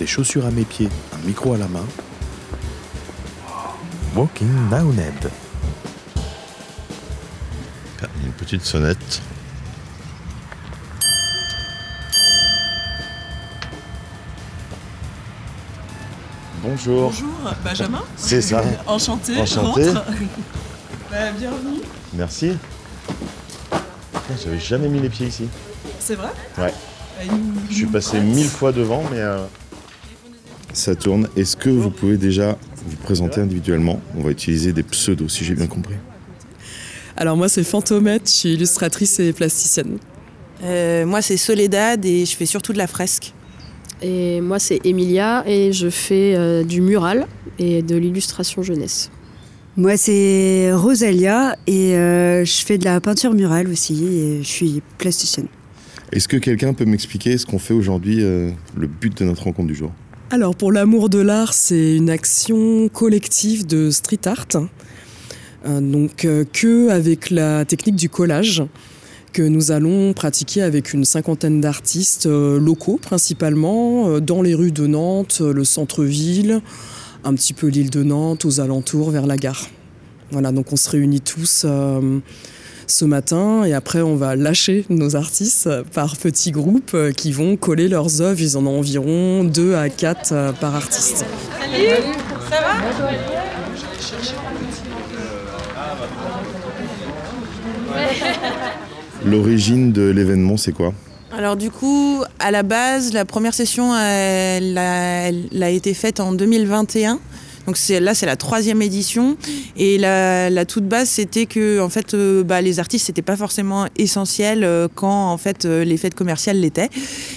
des chaussures à mes pieds, un micro à la main. Walking Downhead. Une petite sonnette. Bonjour. Bonjour, Benjamin. C'est ça. Enchanté. Enchanté. rentre. Bah, bienvenue. Merci. J'avais jamais mis les pieds ici. C'est vrai? Ouais. Nous- Je suis passé mille fois devant, mais. euh, Ça tourne. Est-ce que vous pouvez déjà vous présenter individuellement? On va utiliser des pseudos, si j'ai bien compris. Alors moi c'est Fantomette, je suis illustratrice et plasticienne. Euh, moi, c'est Soledad et je fais surtout de la fresque. Et moi, c'est Emilia et je fais euh, du mural et de l'illustration jeunesse. Moi, c'est Rosalia et euh, je fais de la peinture murale aussi et je suis plasticienne. Est-ce que quelqu'un peut m'expliquer ce qu'on fait aujourd'hui, euh, le but de notre rencontre du jour? Alors pour l'amour de l'art, c'est une action collective de street art. Euh, donc euh, que avec la technique du collage que nous allons pratiquer avec une cinquantaine d'artistes euh, locaux principalement dans les rues de Nantes, le centre-ville, un petit peu l'île de Nantes, aux alentours, vers la gare. Voilà, donc on se réunit tous ce matin et après on va lâcher nos artistes euh, par petits groupes euh, qui vont coller leurs œuvres. Ils en ont environ 2 à 4 par artiste. L'origine de l'événement, c'est quoi? Alors du coup, à la base, la première session, elle a, elle a été faite en 2021. Donc là, c'est la troisième édition. Et la, toute base, c'était que en fait, euh, bah, les artistes, c'était pas forcément essentiel euh, quand en fait euh, les fêtes commerciales l'étaient.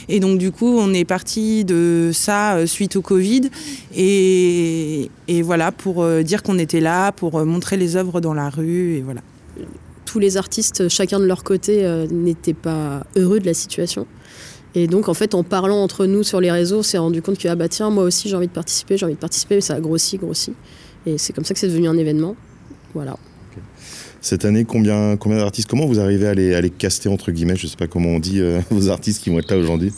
Et donc du coup, on est parti de ça suite au Covid. Et, et voilà, pour dire qu'on était là, pour montrer les œuvres dans la rue. Et voilà. Tous les artistes, chacun de leur côté, n'étaient pas heureux de la situation. Et donc, en fait, en parlant entre nous sur les réseaux, on s'est rendu compte que, ah bah tiens, moi aussi j'ai envie de participer, j'ai envie de participer, mais ça a grossi, grossi. Et c'est comme ça que c'est devenu un événement. Voilà. Cette année, combien, combien d'artistes Comment vous arrivez à les, à les caster, entre guillemets? Je sais pas comment on dit, euh, vos artistes qui vont être là aujourd'hui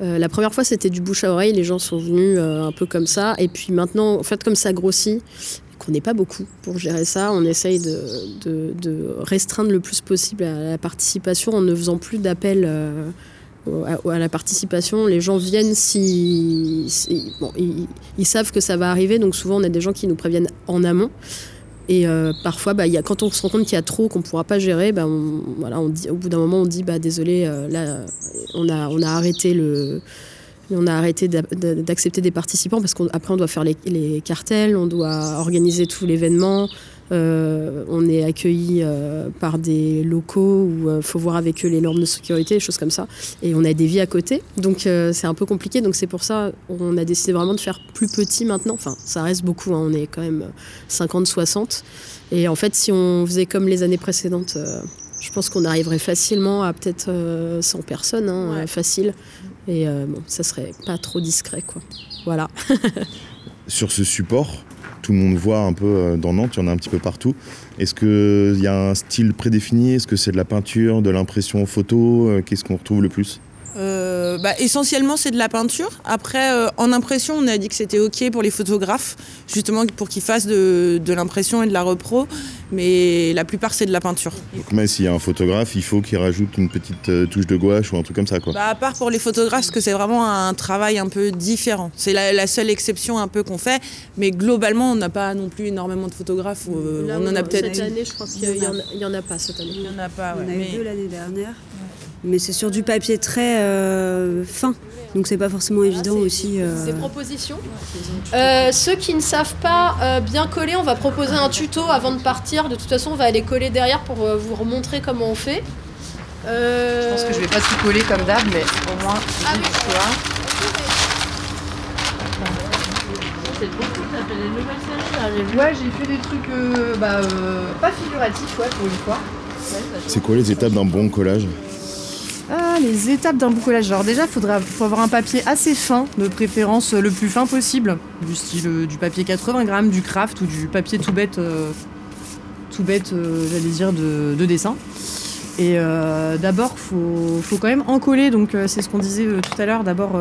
Euh, la première fois, c'était du bouche à oreille. Les gens sont venus euh, un peu comme ça. Et puis maintenant, en fait, comme ça grossit, qu'on n'est pas beaucoup pour gérer ça, on essaye de, de- de restreindre le plus possible à la participation en ne faisant plus d'appel euh, au- à, à la participation. Les gens viennent si, ils, savent que ça va arriver. Donc souvent, on a des gens qui nous préviennent en amont. Et euh, parfois, bah, quand on se rend compte qu'il y a trop, qu'on ne pourra pas gérer, bah, au bout d'un moment, on dit bah, désolé, euh, là, on a, arrêté le. On a arrêté d'a- d'a- d'accepter des participants parce qu'après on doit faire les cartels, on doit organiser tout l'événement, euh, on est accueilli euh, par des locaux où il faut voir avec eux les normes de sécurité, des choses comme ça. Et on a des vies à côté, donc euh, c'est un peu compliqué. Donc c'est pour ça on a décidé vraiment de faire plus petit maintenant. Enfin, ça reste beaucoup, hein, on est quand même 50-60. Et en fait, si on faisait comme les années précédentes, euh, je pense qu'on arriverait facilement à peut-être euh, 100 personnes, hein, Ouais. euh, facile. Et euh, bon, ça serait pas trop discret, quoi. Voilà. Sur ce support, tout le monde voit un peu euh, dans Nantes, il y en a un petit peu partout. Est-ce qu'il y a un style prédéfini? Est-ce que c'est de la peinture, de l'impression photo? Euh, Qu'est-ce qu'on retrouve le plus? Euh, bah, essentiellement, c'est de la peinture. Après, euh, en impression, on a dit que c'était OK pour les photographes, justement pour qu'ils fassent de, de l'impression et de la repro. Mais la plupart, c'est de la peinture. Donc, mais s'il y a un photographe, il faut qu'il rajoute une petite euh, touche de gouache ou un truc comme ça, quoi. Bah, à part pour les photographes, parce que c'est vraiment un travail un peu différent. C'est la, la seule exception un peu qu'on fait. Mais globalement, on n'a pas non plus énormément de photographes. euh, Là, on en a peut-être. Cette année, je pense qu'il y, en a- il y en a pas cette année. Il n'y en a pas, ouais. On a eu Mais- deux l'année dernière. Mais c'est sur du papier très euh, fin. Donc c'est pas forcément évident aussi. euh, Des propositions. Euh, ceux qui ne savent pas euh, bien coller, on va proposer un tuto avant de partir. De toute façon, on va aller coller derrière pour euh, vous remontrer comment on fait. Euh, Je pense que je vais pas tout coller comme d'hab, mais au moins, Ah oui. tu vois. Ouais, j'ai fait des trucs euh, bah, euh, pas figuratifs, ouais, pour une fois. C'est quoi les étapes d'un bon collage? Ah, les étapes d'un beau collage. Alors déjà, il faut avoir un papier assez fin, de préférence euh, le plus fin possible, du style euh, du papier 80 grammes, du craft ou du papier tout bête, euh, tout bête, j'allais dire, de, de dessin. Et d'abord, faut, faut quand même en coller. Donc c'est ce qu'on disait tout à l'heure. D'abord,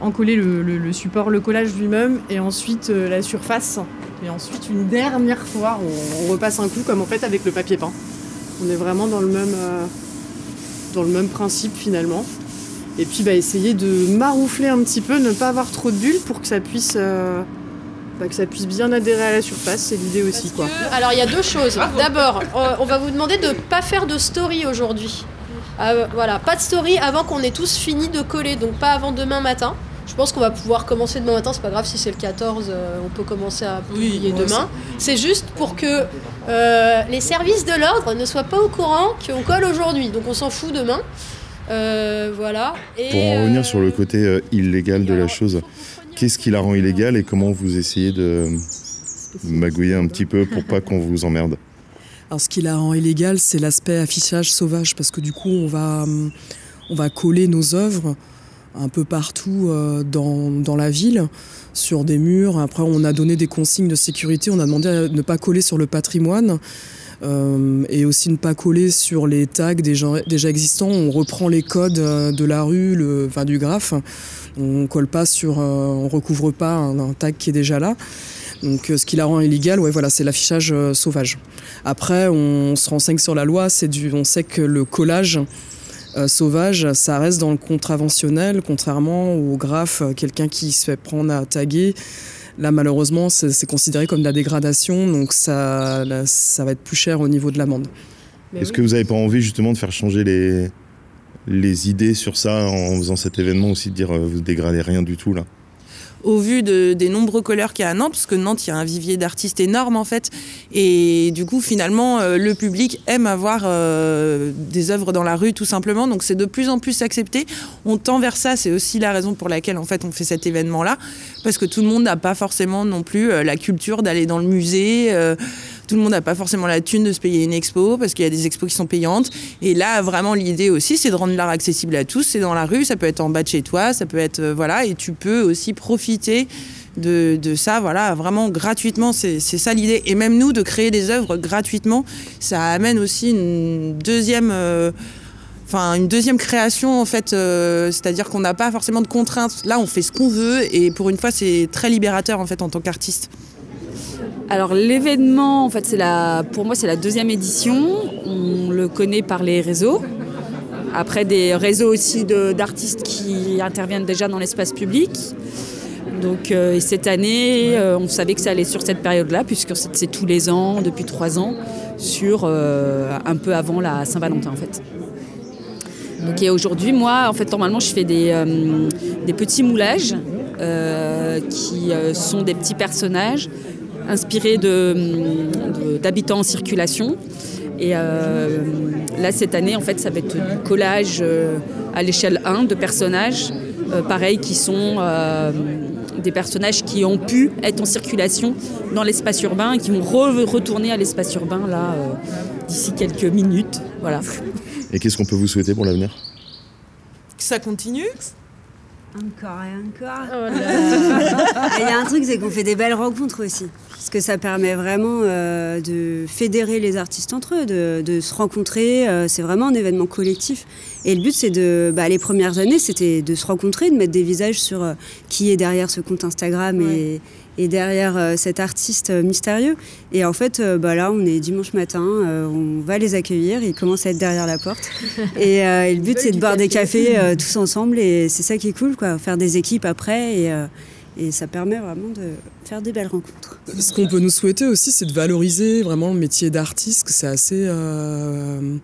encoller le, support, le collage lui-même, et ensuite la surface. Et ensuite, une dernière fois, on, on repasse un coup, comme en fait avec le papier peint. On est vraiment dans le même, dans le même principe finalement. Et puis bah, essayer de maroufler un petit peu, ne pas avoir trop de bulles pour que ça puisse, euh, bah, que ça puisse bien adhérer à la surface. C'est l'idée aussi. Quoi. Alors il y a deux choses. D'abord, euh, on va vous demander de pas faire de story aujourd'hui. Euh, voilà, pas de story avant qu'on ait tous fini de coller, donc pas avant demain matin. Je pense qu'on va pouvoir commencer demain matin, c'est pas grave si c'est le 14, euh, on peut commencer à publier ouais, demain. C'est juste pour que euh, les services de l'ordre ne soient pas au courant qu'on colle aujourd'hui, donc on s'en fout demain. Euh, voilà. Et, Pour en revenir sur le côté euh, illégal de la chose, qu'est-ce qui la rend illégale et comment vous essayez de magouiller un petit peu pour pas qu'on vous emmerde? Alors, ce qui la rend illégale, c'est l'aspect affichage sauvage, parce que du coup, on va, hum, on va coller nos œuvres un peu partout euh, dans, dans la ville, sur des murs. Après, on a donné des consignes de sécurité. On a demandé à ne pas coller sur le patrimoine. euh, et aussi ne pas coller sur les tags déjà, existants. On reprend les codes euh, de la rue, le, enfin du graphe. On colle pas sur, euh, on recouvre pas un, tag qui est déjà là. Donc, euh, ce qui la rend illégale, ouais, voilà, c'est l'affichage sauvage. Après, on se renseigne sur la loi. C'est du, on sait que le collage euh, sauvage, ça reste dans le contraventionnel, contrairement au graphe, euh, quelqu'un qui se fait prendre à taguer. Là, malheureusement, c'est considéré comme de la dégradation, donc ça, là, ça va être plus cher au niveau de l'amende. Est-ce oui. que vous n'avez pas envie justement de faire changer les, les idées sur ça en faisant cet événement aussi, de dire euh, vous dégradez rien du tout là? Au vu de- des nombreux colleurs qu'il y a à Nantes, parce que Nantes, il y a un vivier d'artistes énorme en fait, et du coup, finalement, euh, le public aime avoir euh, des œuvres dans la rue tout simplement, donc c'est de plus en plus accepté. On tend vers ça, c'est aussi la raison pour laquelle en fait on fait cet événement-là, parce que tout le monde n'a pas forcément non plus euh, la culture d'aller dans le musée. Tout le monde n'a pas forcément la thune de se payer une expo parce qu'il y a des expos qui sont payantes. Et là, vraiment, l'idée aussi, c'est de rendre l'art accessible à tous. C'est dans la rue, ça peut être en bas de chez toi, ça peut être. euh, voilà, et tu peux aussi profiter de, ça, voilà, vraiment gratuitement. C'est ça l'idée. Et même nous, de créer des œuvres gratuitement, ça amène aussi une deuxième. euh, une deuxième création en fait, euh, c'est-à-dire qu'on n'a pas forcément de contraintes. Là, on fait ce qu'on veut et pour une fois, c'est très libérateur en fait en tant qu'artiste. Alors l'événement, en fait, c'est la, pour moi, c'est la deuxième édition. On le connaît par les réseaux. Après, des réseaux aussi de- d'artistes qui interviennent déjà dans l'espace public. Donc, euh, et cette année, euh, on savait que ça allait sur cette période-là, puisque c'est c'est tous les ans, depuis trois ans, sur euh, un peu avant la Saint-Valentin, en fait. Donc, et aujourd'hui, moi, en fait, normalement, je fais des, des petits moulages qui sont des petits personnages de- d'habitants en circulation. Et euh, là, cette année, en fait, ça va être du collage euh, à l'échelle 1 de personnages, euh, pareil, qui sont euh, des personnages qui ont pu être en circulation dans l'espace urbain et qui vont re- retourner à l'espace urbain là euh, d'ici quelques minutes. Voilà. Et qu'est-ce qu'on peut vous souhaiter pour l'avenir? Ça continue? Encore et encore. Oh là. Il y a un truc, c'est qu'on fait des belles rencontres aussi. Parce que ça permet vraiment euh, de fédérer les artistes entre eux, de, de se rencontrer. euh, c'est vraiment un événement collectif. Et le but, c'est de. Bah, les premières années, c'était de se rencontrer, de mettre des visages sur euh, qui est derrière ce compte Instagram et, et derrière cet artiste mystérieux. Et en fait, bah, là, on est dimanche matin, on va les accueillir. Ils commencent à être derrière la porte. Et, et le but, c'est de boire des cafés tous ensemble. Et c'est ça qui est cool, quoi. Faire des équipes après. Et, et ça permet vraiment de faire des belles rencontres. Ce qu'on peut nous souhaiter aussi, c'est de valoriser vraiment le métier d'artiste, que c'est assez. euh,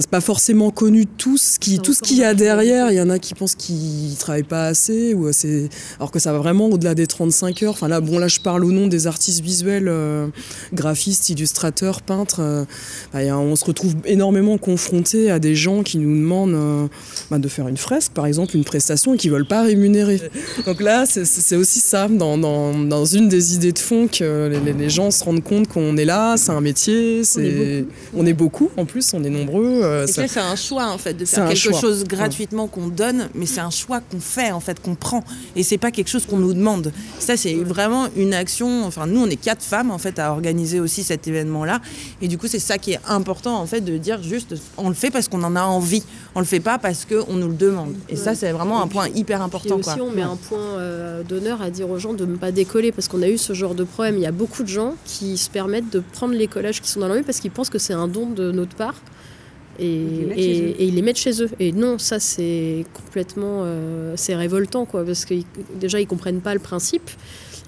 c'est pas forcément connu tout ce qui tout ce qu'il y a derrière. Il y en a qui pensent qu'ils travaillent pas assez ou assez, alors que ça va vraiment au-delà des 35 heures. Enfin là, bon là, je parle au nom des artistes visuels, euh, graphistes, illustrateurs, peintres. euh, bah, on se retrouve énormément confronté à des gens qui nous demandent euh, bah, de faire une fresque, par exemple, une prestation, et qui veulent pas rémunérer. Donc là, c'est- c'est c'est aussi ça, dans, dans, dans une des idées de fond, que les, gens se rendent compte qu'on est là, c'est un métier, c'est on est beaucoup en plus, on est nombreux. Euh, Et ça- c'est un choix en fait de C'est faire quelque choix. chose gratuitement qu'on donne, mais c'est un choix qu'on fait en fait, qu'on prend. Et c'est pas quelque chose qu'on nous demande. Ça, c'est vraiment une action. Enfin, nous, on est quatre femmes en fait à organiser aussi cet événement-là. Et du coup, c'est ça qui est important en fait de dire juste, on le fait parce qu'on en a envie. On le fait pas parce qu'on nous le demande. Et ça, c'est vraiment un point hyper Puis important. aussi, quoi. on met un point euh, d'honneur à dire aux gens de ne pas décoller parce qu'on a eu ce genre de problème. Il y a beaucoup de gens qui se permettent de prendre les collages qui sont dans la rue parce qu'ils pensent que c'est un don de notre part. Et, et ils les mettent chez eux. Et non, ça c'est complètement, euh, c'est révoltant quoi, parce que déjà ils comprennent pas le principe.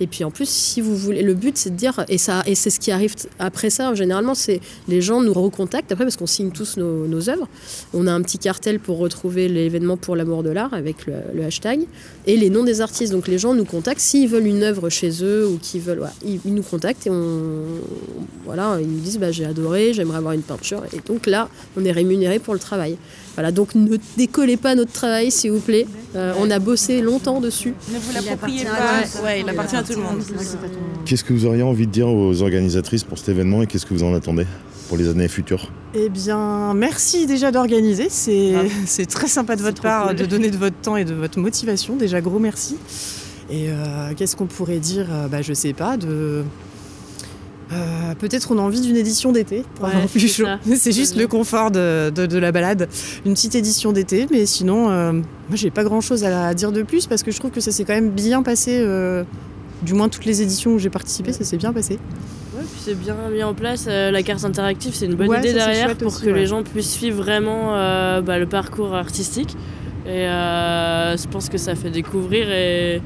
Et puis en plus, si vous voulez, le but c'est de dire, et ça, et c'est ce qui arrive après ça. Généralement, c'est les gens nous recontactent après parce qu'on signe tous nos, œuvres. On a un petit cartel pour retrouver l'événement pour l'amour de l'art avec le, hashtag et les noms des artistes. Donc les gens nous contactent s'ils veulent une œuvre chez eux ou qu'ils veulent, ils nous contactent et on, voilà, ils nous disent bah, j'ai adoré, j'aimerais avoir une peinture. Et donc là, on est rémunéré pour le travail. Voilà, donc ne décollez pas notre travail, s'il vous plaît. Euh, on a bossé longtemps dessus. Ne vous l'appropriez pas. Ouais, il appartient à tout le monde. Qu'est-ce que vous auriez envie de dire aux organisatrices pour cet événement et qu'est-ce que vous en attendez pour les années futures? Eh bien, merci déjà d'organiser. C'est c'est très sympa de votre part de donner de votre temps et de votre motivation. Déjà, gros merci. Et euh, qu'est-ce qu'on pourrait dire? Euh, bah, Je sais pas, de. Euh, Peut-être on a envie d'une édition d'été pour Ouais, avoir plus c'est chaud. C'est juste le confort de, de- de la balade. Une petite édition d'été, mais sinon, euh, moi j'ai pas grand chose à dire de plus parce que je trouve que ça s'est quand même bien passé. euh, du moins toutes les éditions où j'ai participé, ça s'est bien passé. Ouais, puis c'est bien mis en place. euh, la carte interactive, c'est une bonne idée derrière pour aussi, que les gens puissent suivre vraiment bah, le parcours artistique. Et je pense que ça fait découvrir et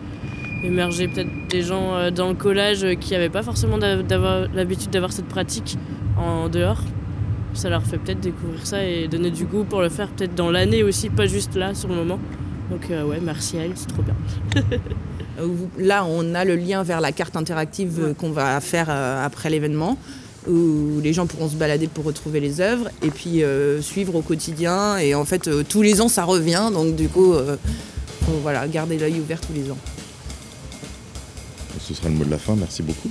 émerger peut-être des gens euh, dans le collage euh, qui n'avaient pas forcément l'habitude d'avoir cette pratique en dehors. Ça leur fait peut-être découvrir ça et donner du goût pour le faire peut-être dans l'année aussi, pas juste là sur le moment. Donc euh, ouais, merci à elle, c'est trop bien. Là, on a le lien vers la carte interactive qu'on va faire après l'événement, où les gens pourront se balader pour retrouver les œuvres et puis euh, suivre au quotidien. Et en fait, euh, tous les ans, ça revient. Donc, du coup, euh, voilà, garder l'œil ouvert tous les ans. Ce sera le mot de la fin. Merci beaucoup.